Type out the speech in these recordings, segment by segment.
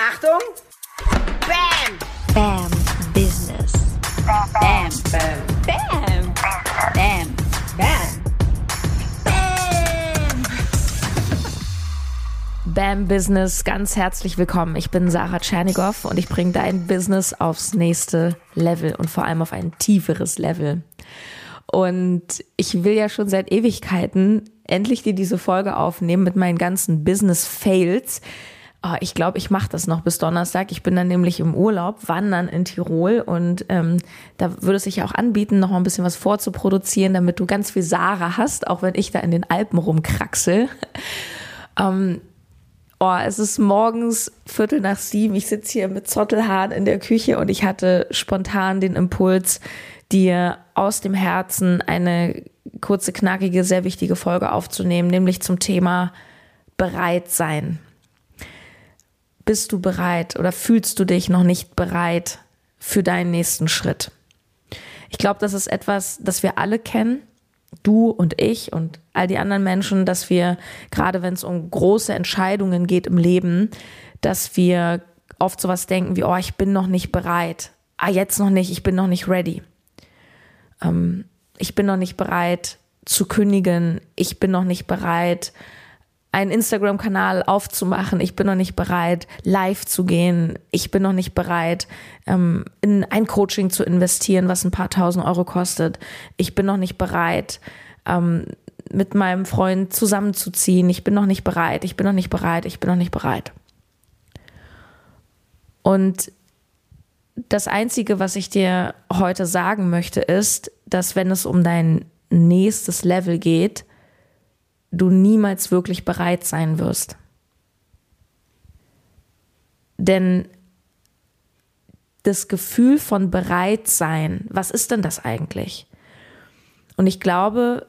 Achtung! Bam! Bam Business. Bam! Bam! Bam. Bam. Bam! Bam Business, ganz herzlich willkommen. Ich bin Sarah Tschernigow und ich bringe dein Business aufs nächste Level und vor allem auf ein tieferes Level. Und ich will ja schon seit Ewigkeiten endlich dir diese Folge aufnehmen mit meinen ganzen Business Fails. Oh, ich glaube, ich mache das noch bis Donnerstag. Ich bin dann nämlich im Urlaub, wandern in Tirol und ähm, da würde es sich ja auch anbieten, noch mal ein bisschen was vorzuproduzieren, damit du ganz viel Sarah hast, auch wenn ich da in den Alpen rumkraxel. ähm, Oh, es ist morgens Viertel nach sieben. Ich sitze hier mit Zottelhahn in der Küche und ich hatte spontan den Impuls, dir aus dem Herzen eine kurze, knackige, sehr wichtige Folge aufzunehmen, nämlich zum Thema bereit sein. Bist du bereit oder fühlst du dich noch nicht bereit für deinen nächsten Schritt? Ich glaube, das ist etwas, das wir alle kennen du und ich und all die anderen Menschen, dass wir, gerade wenn es um große Entscheidungen geht im Leben, dass wir oft sowas denken wie, oh, ich bin noch nicht bereit. Ah, jetzt noch nicht, ich bin noch nicht ready. Ähm, ich bin noch nicht bereit zu kündigen. Ich bin noch nicht bereit, einen Instagram-Kanal aufzumachen. Ich bin noch nicht bereit, live zu gehen. Ich bin noch nicht bereit, ähm, in ein Coaching zu investieren, was ein paar tausend Euro kostet. Ich bin noch nicht bereit, ähm, mit meinem Freund zusammenzuziehen. Ich bin noch nicht bereit. Ich bin noch nicht bereit. Ich bin noch nicht bereit. Und das Einzige, was ich dir heute sagen möchte, ist, dass wenn es um dein nächstes Level geht, du niemals wirklich bereit sein wirst. Denn das Gefühl von bereit sein, was ist denn das eigentlich? Und ich glaube,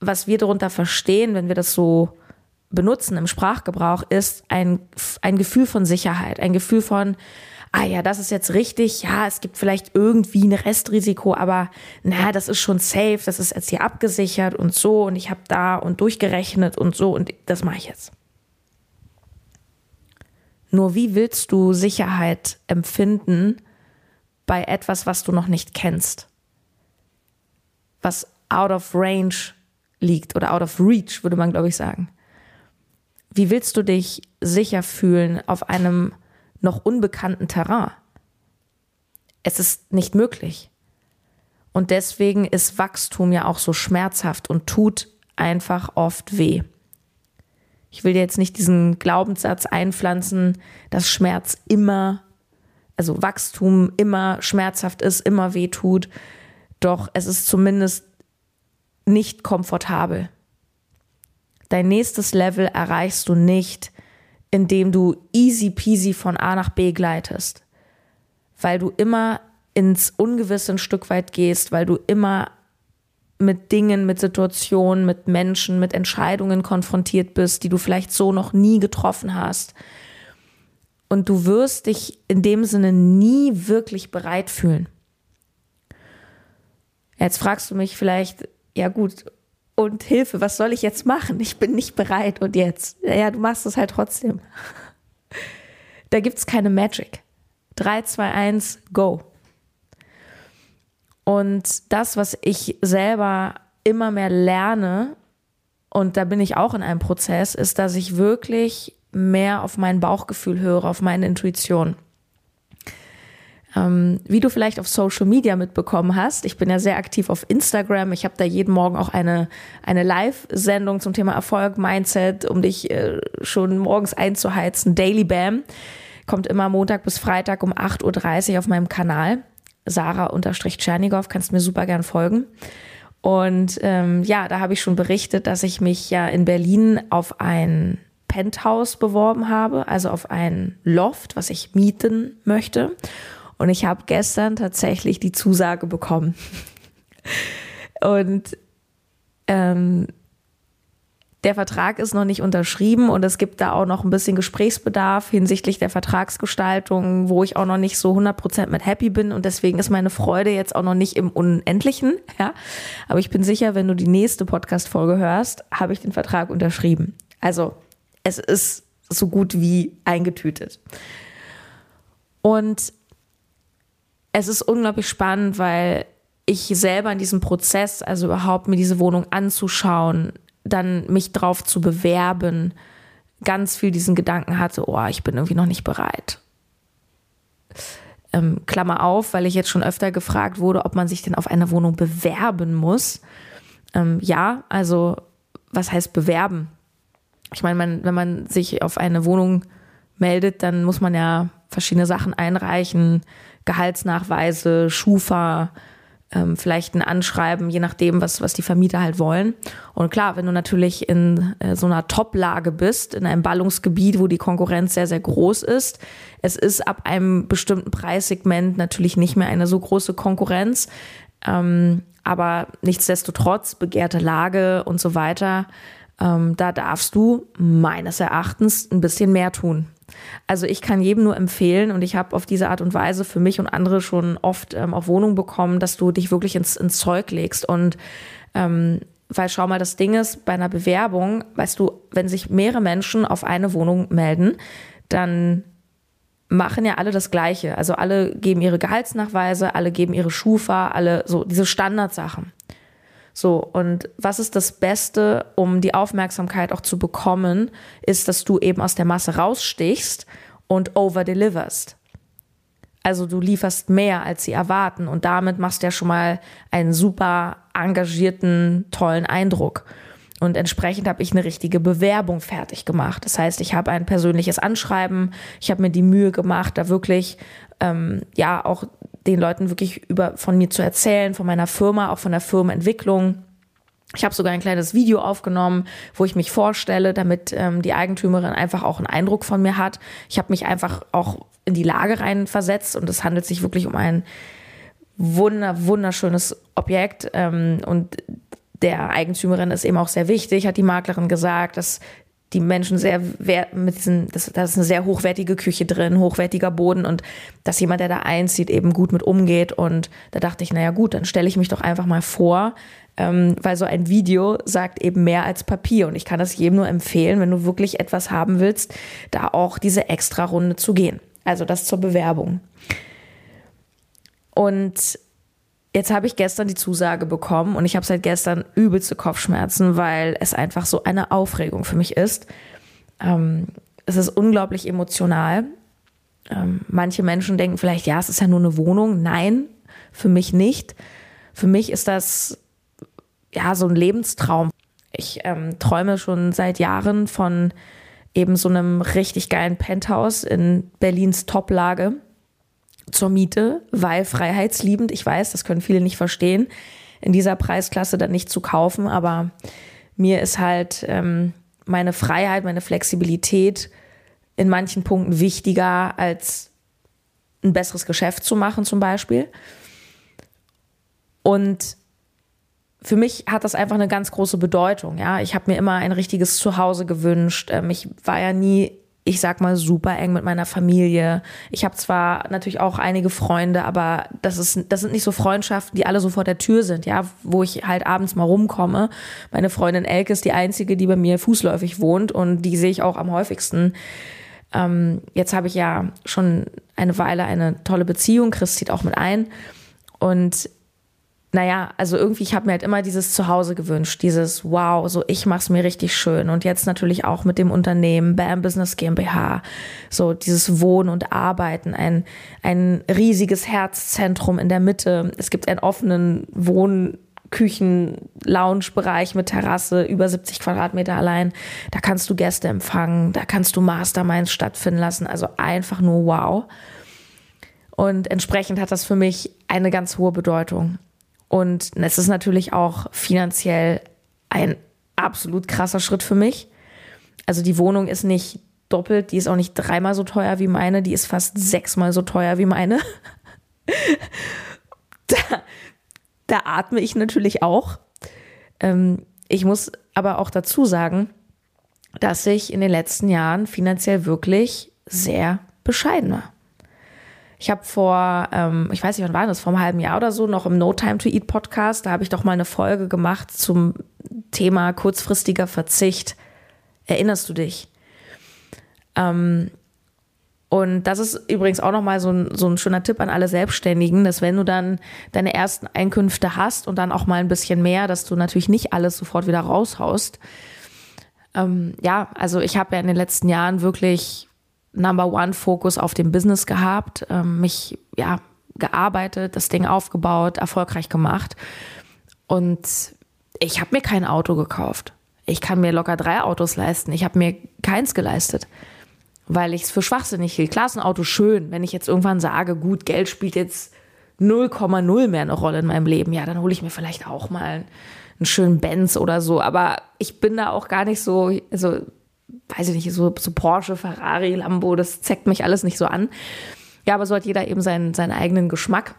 was wir darunter verstehen, wenn wir das so benutzen im Sprachgebrauch, ist ein, ein Gefühl von Sicherheit, ein Gefühl von, ah ja, das ist jetzt richtig, ja, es gibt vielleicht irgendwie ein Restrisiko, aber na, das ist schon safe, das ist jetzt hier abgesichert und so und ich habe da und durchgerechnet und so und das mache ich jetzt. Nur wie willst du Sicherheit empfinden bei etwas, was du noch nicht kennst? Was out of range liegt oder out of reach, würde man, glaube ich, sagen. Wie willst du dich sicher fühlen auf einem noch unbekannten Terrain. Es ist nicht möglich. Und deswegen ist Wachstum ja auch so schmerzhaft und tut einfach oft weh. Ich will dir jetzt nicht diesen Glaubenssatz einpflanzen, dass Schmerz immer, also Wachstum immer schmerzhaft ist, immer weh tut. Doch es ist zumindest nicht komfortabel. Dein nächstes Level erreichst du nicht, indem du easy peasy von A nach B gleitest, weil du immer ins Ungewisse ein Stück weit gehst, weil du immer mit Dingen, mit Situationen, mit Menschen, mit Entscheidungen konfrontiert bist, die du vielleicht so noch nie getroffen hast. Und du wirst dich in dem Sinne nie wirklich bereit fühlen. Jetzt fragst du mich vielleicht, ja gut, und Hilfe, was soll ich jetzt machen? Ich bin nicht bereit und jetzt. Ja, du machst es halt trotzdem. Da gibt es keine Magic. 3, 2, 1, go. Und das, was ich selber immer mehr lerne, und da bin ich auch in einem Prozess, ist, dass ich wirklich mehr auf mein Bauchgefühl höre, auf meine Intuition. Ähm, wie du vielleicht auf Social Media mitbekommen hast, ich bin ja sehr aktiv auf Instagram. Ich habe da jeden Morgen auch eine, eine Live-Sendung zum Thema Erfolg, Mindset, um dich äh, schon morgens einzuheizen. Daily Bam kommt immer Montag bis Freitag um 8.30 Uhr auf meinem Kanal. Sarah-Tschernigow, kannst mir super gern folgen. Und ähm, ja, da habe ich schon berichtet, dass ich mich ja in Berlin auf ein Penthouse beworben habe, also auf ein Loft, was ich mieten möchte. Und ich habe gestern tatsächlich die Zusage bekommen. Und ähm, der Vertrag ist noch nicht unterschrieben und es gibt da auch noch ein bisschen Gesprächsbedarf hinsichtlich der Vertragsgestaltung, wo ich auch noch nicht so 100% mit happy bin und deswegen ist meine Freude jetzt auch noch nicht im Unendlichen, ja. Aber ich bin sicher, wenn du die nächste Podcast-Folge hörst, habe ich den Vertrag unterschrieben. Also, es ist so gut wie eingetütet. Und es ist unglaublich spannend, weil ich selber in diesem Prozess, also überhaupt mir diese Wohnung anzuschauen, dann mich drauf zu bewerben, ganz viel diesen Gedanken hatte, oh, ich bin irgendwie noch nicht bereit. Ähm, Klammer auf, weil ich jetzt schon öfter gefragt wurde, ob man sich denn auf eine Wohnung bewerben muss. Ähm, ja, also was heißt bewerben? Ich meine, man, wenn man sich auf eine Wohnung meldet, dann muss man ja verschiedene Sachen einreichen, Gehaltsnachweise, Schufa, ähm, vielleicht ein Anschreiben, je nachdem, was, was die Vermieter halt wollen. Und klar, wenn du natürlich in äh, so einer Top-Lage bist, in einem Ballungsgebiet, wo die Konkurrenz sehr, sehr groß ist, es ist ab einem bestimmten Preissegment natürlich nicht mehr eine so große Konkurrenz. Ähm, aber nichtsdestotrotz, begehrte Lage und so weiter, ähm, da darfst du meines Erachtens ein bisschen mehr tun. Also ich kann jedem nur empfehlen und ich habe auf diese Art und Weise für mich und andere schon oft ähm, auf Wohnung bekommen, dass du dich wirklich ins, ins Zeug legst und ähm, weil schau mal, das Ding ist, bei einer Bewerbung, weißt du, wenn sich mehrere Menschen auf eine Wohnung melden, dann machen ja alle das Gleiche. Also alle geben ihre Gehaltsnachweise, alle geben ihre Schufa, alle so diese Standardsachen. So, und was ist das Beste, um die Aufmerksamkeit auch zu bekommen, ist, dass du eben aus der Masse rausstichst und overdeliverst. Also du lieferst mehr, als sie erwarten und damit machst du ja schon mal einen super engagierten, tollen Eindruck. Und entsprechend habe ich eine richtige Bewerbung fertig gemacht. Das heißt, ich habe ein persönliches Anschreiben, ich habe mir die Mühe gemacht, da wirklich ähm, ja auch den Leuten wirklich über von mir zu erzählen, von meiner Firma, auch von der Firmenentwicklung. Ich habe sogar ein kleines Video aufgenommen, wo ich mich vorstelle, damit ähm, die Eigentümerin einfach auch einen Eindruck von mir hat. Ich habe mich einfach auch in die Lage rein versetzt und es handelt sich wirklich um ein wunder, wunderschönes Objekt. Ähm, und der Eigentümerin ist eben auch sehr wichtig, hat die Maklerin gesagt, dass die Menschen sehr mit diesen, das, da ist eine sehr hochwertige Küche drin, hochwertiger Boden und dass jemand, der da einzieht, eben gut mit umgeht. Und da dachte ich, naja gut, dann stelle ich mich doch einfach mal vor, ähm, weil so ein Video sagt eben mehr als Papier. Und ich kann das jedem nur empfehlen, wenn du wirklich etwas haben willst, da auch diese extra Runde zu gehen. Also das zur Bewerbung. Und Jetzt habe ich gestern die Zusage bekommen und ich habe seit gestern übelste Kopfschmerzen, weil es einfach so eine Aufregung für mich ist. Ähm, es ist unglaublich emotional. Ähm, manche Menschen denken vielleicht, ja, es ist ja nur eine Wohnung. Nein, für mich nicht. Für mich ist das ja so ein Lebenstraum. Ich ähm, träume schon seit Jahren von eben so einem richtig geilen Penthouse in Berlins Toplage zur Miete, weil freiheitsliebend, ich weiß, das können viele nicht verstehen, in dieser Preisklasse dann nicht zu kaufen, aber mir ist halt ähm, meine Freiheit, meine Flexibilität in manchen Punkten wichtiger als ein besseres Geschäft zu machen zum Beispiel. Und für mich hat das einfach eine ganz große Bedeutung. Ja, ich habe mir immer ein richtiges Zuhause gewünscht. Ähm, ich war ja nie ich sag mal, super eng mit meiner Familie. Ich habe zwar natürlich auch einige Freunde, aber das ist, das sind nicht so Freundschaften, die alle so vor der Tür sind, ja, wo ich halt abends mal rumkomme. Meine Freundin Elke ist die einzige, die bei mir fußläufig wohnt und die sehe ich auch am häufigsten. Ähm, jetzt habe ich ja schon eine Weile eine tolle Beziehung, Chris zieht auch mit ein. Und naja, also irgendwie, ich habe mir halt immer dieses Zuhause gewünscht, dieses Wow, so ich mach's mir richtig schön. Und jetzt natürlich auch mit dem Unternehmen Bam Business GmbH, so dieses Wohnen und Arbeiten, ein, ein riesiges Herzzentrum in der Mitte. Es gibt einen offenen Wohn- Küchen, Lounge-Bereich mit Terrasse, über 70 Quadratmeter allein. Da kannst du Gäste empfangen, da kannst du Masterminds stattfinden lassen. Also einfach nur wow. Und entsprechend hat das für mich eine ganz hohe Bedeutung. Und es ist natürlich auch finanziell ein absolut krasser Schritt für mich. Also die Wohnung ist nicht doppelt, die ist auch nicht dreimal so teuer wie meine, die ist fast sechsmal so teuer wie meine. da, da atme ich natürlich auch. Ähm, ich muss aber auch dazu sagen, dass ich in den letzten Jahren finanziell wirklich sehr bescheiden war. Ich habe vor, ähm, ich weiß nicht, wann war das, vor einem halben Jahr oder so, noch im No Time to Eat Podcast, da habe ich doch mal eine Folge gemacht zum Thema kurzfristiger Verzicht. Erinnerst du dich? Ähm, Und das ist übrigens auch nochmal so ein, so ein schöner Tipp an alle Selbstständigen, dass wenn du dann deine ersten Einkünfte hast und dann auch mal ein bisschen mehr, dass du natürlich nicht alles sofort wieder raushaust. Ähm, ja, also ich habe ja in den letzten Jahren wirklich Number One Fokus auf dem Business gehabt, ähm, mich ja gearbeitet, das Ding aufgebaut, erfolgreich gemacht. Und ich habe mir kein Auto gekauft. Ich kann mir locker drei Autos leisten. Ich habe mir keins geleistet weil ich es für schwachsinnig hielt. Klar ist ein Auto schön, wenn ich jetzt irgendwann sage, gut, Geld spielt jetzt 0,0 mehr eine Rolle in meinem Leben, ja, dann hole ich mir vielleicht auch mal einen, schönen Benz oder so. Aber ich bin da auch gar nicht so, also weiß ich nicht, so, so Porsche, Ferrari, Lambo, das zeckt mich alles nicht so an. Ja, aber so hat jeder eben seinen, seinen eigenen Geschmack.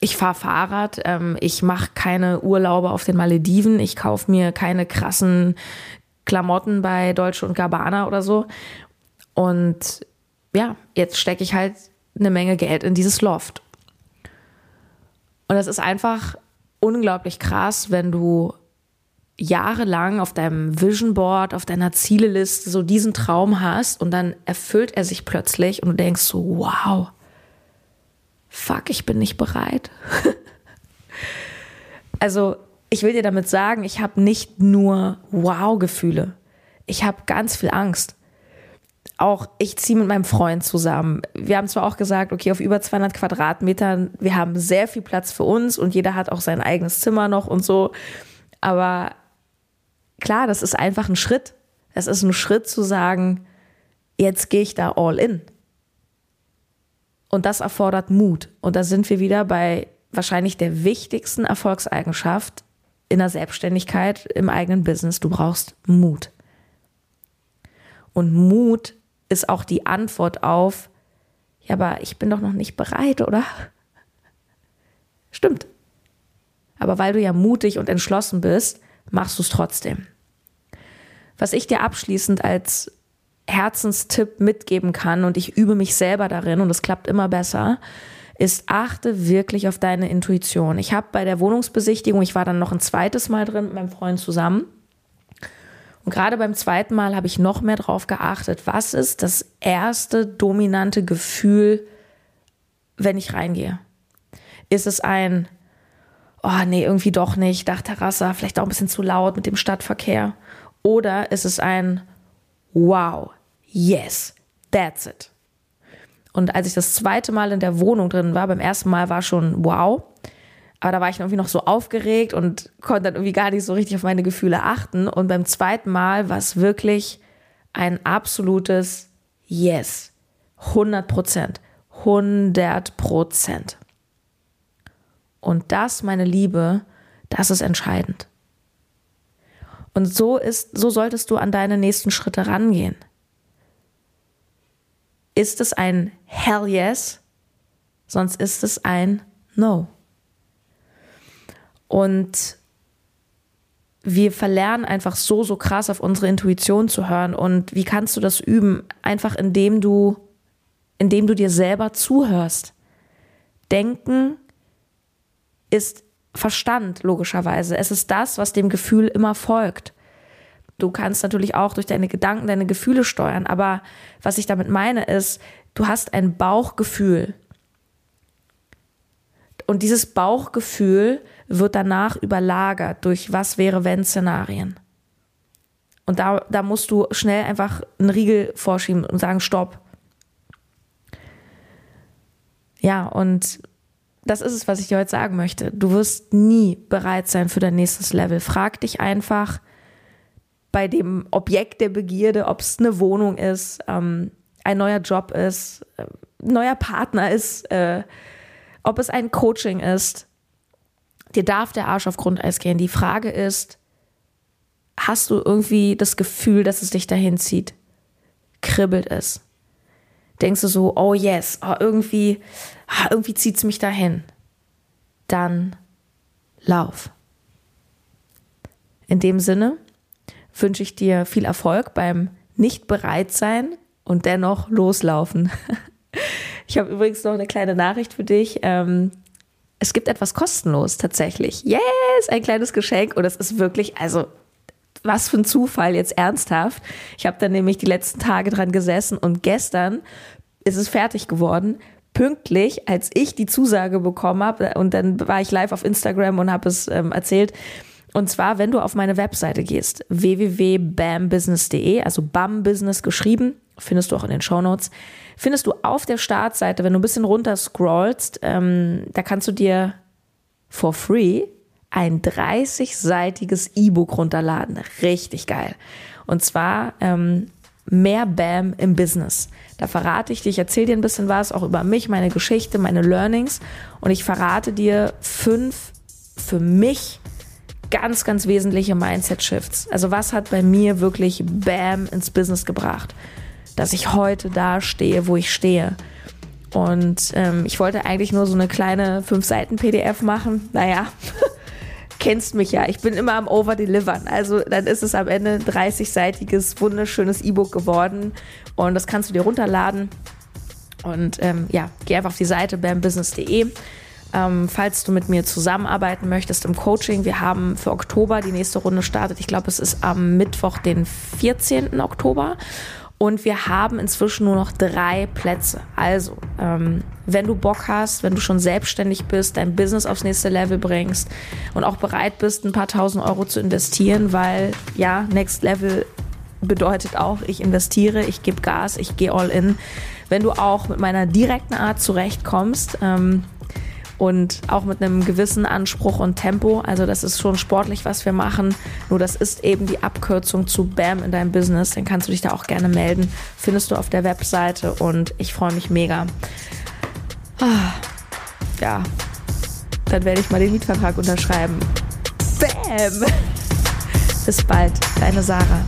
Ich fahre Fahrrad, ähm, ich mache keine Urlaube auf den Malediven, ich kaufe mir keine krassen Klamotten bei Deutsche und Gabbana oder so. Und ja, jetzt stecke ich halt eine Menge Geld in dieses Loft. Und das ist einfach unglaublich krass, wenn du jahrelang auf deinem Vision Board, auf deiner Zieleliste so diesen Traum hast und dann erfüllt er sich plötzlich und du denkst so, wow, fuck, ich bin nicht bereit. also ich will dir damit sagen, ich habe nicht nur Wow-Gefühle, ich habe ganz viel Angst auch ich ziehe mit meinem Freund zusammen. Wir haben zwar auch gesagt, okay, auf über 200 Quadratmetern, wir haben sehr viel Platz für uns und jeder hat auch sein eigenes Zimmer noch und so. Aber klar, das ist einfach ein Schritt. Es ist ein Schritt zu sagen, jetzt gehe ich da all in. Und das erfordert Mut. Und da sind wir wieder bei wahrscheinlich der wichtigsten Erfolgseigenschaft in der Selbstständigkeit, im eigenen Business. Du brauchst Mut. Und Mut ist auch die Antwort auf, ja, aber ich bin doch noch nicht bereit, oder? Stimmt. Aber weil du ja mutig und entschlossen bist, machst du es trotzdem. Was ich dir abschließend als Herzenstipp mitgeben kann und ich übe mich selber darin und es klappt immer besser, ist achte wirklich auf deine Intuition. Ich habe bei der Wohnungsbesichtigung, ich war dann noch ein zweites Mal drin mit meinem Freund zusammen und gerade beim zweiten Mal habe ich noch mehr drauf geachtet, was ist das erste dominante Gefühl, wenn ich reingehe? Ist es ein, oh nee, irgendwie doch nicht, Dachterrasse, vielleicht auch ein bisschen zu laut mit dem Stadtverkehr? Oder ist es ein, wow, yes, that's it? Und als ich das zweite Mal in der Wohnung drin war, beim ersten Mal war schon wow, aber da war ich irgendwie noch so aufgeregt und konnte dann irgendwie gar nicht so richtig auf meine Gefühle achten. Und beim zweiten Mal war es wirklich ein absolutes Yes. 100 Prozent. 100 Prozent. Und das, meine Liebe, das ist entscheidend. Und so ist, so solltest du an deine nächsten Schritte rangehen. Ist es ein Hell yes, sonst ist es ein No. Und wir verlernen einfach so, so krass auf unsere Intuition zu hören. Und wie kannst du das üben? Einfach indem du, indem du dir selber zuhörst. Denken ist Verstand, logischerweise. Es ist das, was dem Gefühl immer folgt. Du kannst natürlich auch durch deine Gedanken deine Gefühle steuern, aber was ich damit meine ist, du hast ein Bauchgefühl. Und dieses Bauchgefühl wird danach überlagert durch was wäre wenn Szenarien. Und da, da musst du schnell einfach einen Riegel vorschieben und sagen, stopp. Ja, und das ist es, was ich dir heute sagen möchte. Du wirst nie bereit sein für dein nächstes Level. Frag dich einfach bei dem Objekt der Begierde, ob es eine Wohnung ist, ähm, ein neuer Job ist, äh, neuer Partner ist, äh, ob es ein Coaching ist, dir darf der Arsch auf Grundeis gehen. Die Frage ist, hast du irgendwie das Gefühl, dass es dich dahin zieht? Kribbelt es? Denkst du so, oh yes, oh, irgendwie, oh, irgendwie zieht es mich dahin? Dann lauf. In dem Sinne wünsche ich dir viel Erfolg beim nicht bereit sein und dennoch loslaufen. Ich habe übrigens noch eine kleine Nachricht für dich. Ähm, es gibt etwas kostenlos tatsächlich. Yes, ein kleines Geschenk. Und es ist wirklich, also was für ein Zufall jetzt ernsthaft. Ich habe dann nämlich die letzten Tage dran gesessen und gestern es ist fertig geworden. Pünktlich, als ich die Zusage bekommen habe, und dann war ich live auf Instagram und habe es ähm, erzählt. Und zwar, wenn du auf meine Webseite gehst, www.bambusiness.de, also BAM Business geschrieben, findest du auch in den Show Notes, findest du auf der Startseite, wenn du ein bisschen runter scrollst, ähm, da kannst du dir for free ein 30-seitiges E-Book runterladen. Richtig geil. Und zwar ähm, mehr Bam im Business. Da verrate ich dir, ich erzähle dir ein bisschen was, auch über mich, meine Geschichte, meine Learnings. Und ich verrate dir fünf für mich ganz, ganz wesentliche Mindset-Shifts. Also was hat bei mir wirklich Bam ins Business gebracht? Dass ich heute da stehe, wo ich stehe. Und ähm, ich wollte eigentlich nur so eine kleine fünf Seiten PDF machen. Naja, kennst mich ja, ich bin immer am Overdelivern. Also dann ist es am Ende ein 30-seitiges, wunderschönes E-Book geworden und das kannst du dir runterladen. Und ähm, ja, geh einfach auf die Seite bambusiness.de. Ähm, falls du mit mir zusammenarbeiten möchtest im Coaching, wir haben für Oktober die nächste Runde startet. Ich glaube, es ist am Mittwoch, den 14. Oktober. Und wir haben inzwischen nur noch drei Plätze. Also, ähm, wenn du Bock hast, wenn du schon selbstständig bist, dein Business aufs nächste Level bringst und auch bereit bist, ein paar tausend Euro zu investieren, weil ja, Next Level bedeutet auch, ich investiere, ich gebe Gas, ich gehe all in. Wenn du auch mit meiner direkten Art zurechtkommst, ähm, und auch mit einem gewissen Anspruch und Tempo. Also das ist schon sportlich, was wir machen. Nur das ist eben die Abkürzung zu BAM in deinem Business. Dann kannst du dich da auch gerne melden. Findest du auf der Webseite und ich freue mich mega. Ah, ja, dann werde ich mal den Mietvertrag unterschreiben. BAM! Bis bald, deine Sarah.